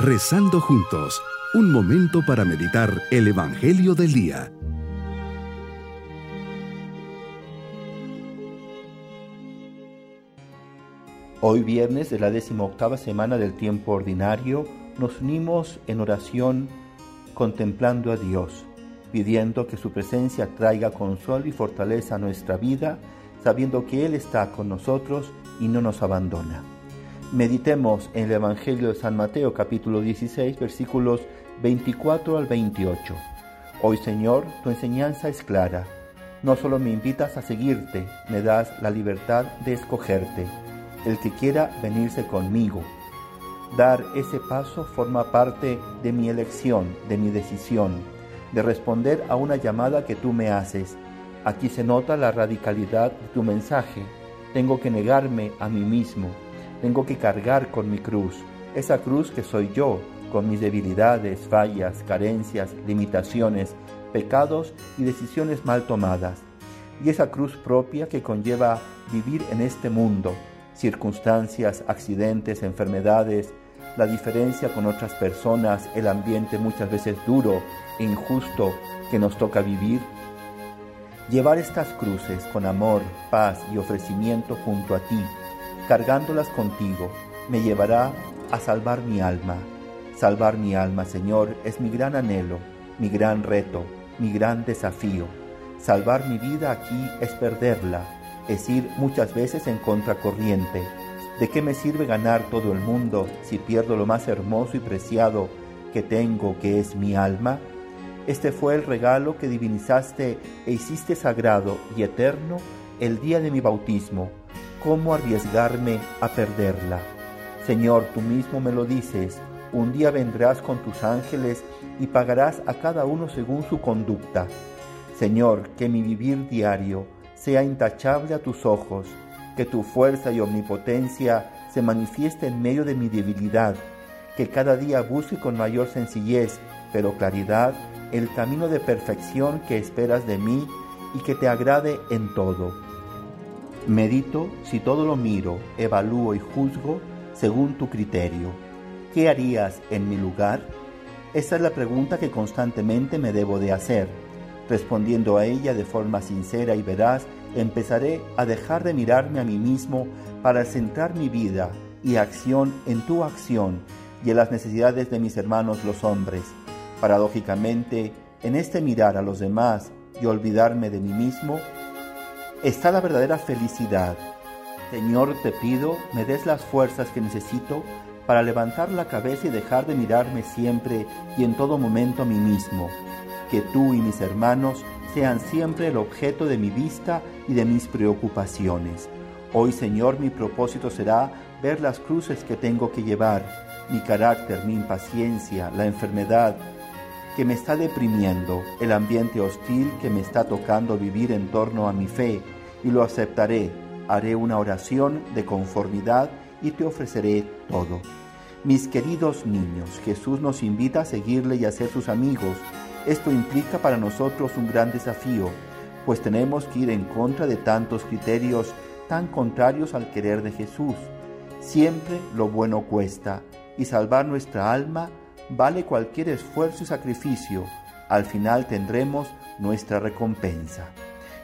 Rezando juntos, un momento para meditar el Evangelio del Día. Hoy viernes de la octava semana del tiempo ordinario, nos unimos en oración contemplando a Dios, pidiendo que su presencia traiga consuelo y fortaleza a nuestra vida, sabiendo que Él está con nosotros y no nos abandona. Meditemos en el Evangelio de San Mateo capítulo 16 versículos 24 al 28. Hoy Señor, tu enseñanza es clara. No solo me invitas a seguirte, me das la libertad de escogerte. El que quiera venirse conmigo. Dar ese paso forma parte de mi elección, de mi decisión, de responder a una llamada que tú me haces. Aquí se nota la radicalidad de tu mensaje. Tengo que negarme a mí mismo tengo que cargar con mi cruz, esa cruz que soy yo, con mis debilidades, fallas, carencias, limitaciones, pecados y decisiones mal tomadas. Y esa cruz propia que conlleva vivir en este mundo, circunstancias, accidentes, enfermedades, la diferencia con otras personas, el ambiente muchas veces duro e injusto que nos toca vivir. Llevar estas cruces con amor, paz y ofrecimiento junto a ti cargándolas contigo, me llevará a salvar mi alma. Salvar mi alma, Señor, es mi gran anhelo, mi gran reto, mi gran desafío. Salvar mi vida aquí es perderla, es ir muchas veces en contracorriente. ¿De qué me sirve ganar todo el mundo si pierdo lo más hermoso y preciado que tengo, que es mi alma? Este fue el regalo que divinizaste e hiciste sagrado y eterno el día de mi bautismo ¿cómo arriesgarme a perderla? Señor, tú mismo me lo dices, un día vendrás con tus ángeles y pagarás a cada uno según su conducta. Señor, que mi vivir diario sea intachable a tus ojos, que tu fuerza y omnipotencia se manifieste en medio de mi debilidad, que cada día busque con mayor sencillez, pero claridad, el camino de perfección que esperas de mí y que te agrade en todo Medito si todo lo miro, evalúo y juzgo según tu criterio. ¿Qué harías en mi lugar? Esa es la pregunta que constantemente me debo de hacer. Respondiendo a ella de forma sincera y veraz, empezaré a dejar de mirarme a mí mismo para centrar mi vida y acción en tu acción y en las necesidades de mis hermanos los hombres. Paradójicamente, en este mirar a los demás y olvidarme de mí mismo, está la verdadera felicidad. Señor, te pido, me des las fuerzas que necesito para levantar la cabeza y dejar de mirarme siempre y en todo momento a mí mismo. Que tú y mis hermanos sean siempre el objeto de mi vista y de mis preocupaciones. Hoy, Señor, mi propósito será ver las cruces que tengo que llevar, mi carácter, mi impaciencia, la enfermedad, que me está deprimiendo, el ambiente hostil que me está tocando vivir en torno a mi fe, y lo aceptaré. Haré una oración de conformidad y te ofreceré todo. Mis queridos niños, Jesús nos invita a seguirle y a ser sus amigos. Esto implica para nosotros un gran desafío, pues tenemos que ir en contra de tantos criterios tan contrarios al querer de Jesús. Siempre lo bueno cuesta y salvar nuestra alma vale cualquier esfuerzo y sacrificio, al final tendremos nuestra recompensa.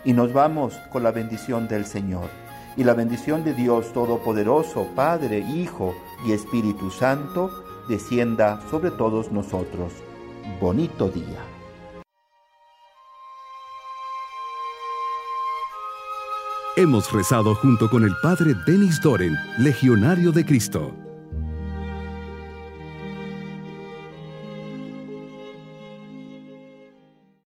Y nos vamos con la bendición del Señor. Y la bendición de Dios Todopoderoso, Padre, Hijo y Espíritu Santo, descienda sobre todos nosotros. Bonito día. Hemos rezado junto con el Padre Denis Doren, Legionario de Cristo.